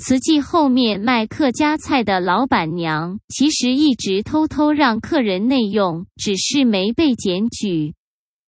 慈济后面卖客家菜的老板娘其实一直偷偷让客人内用只是没被检举。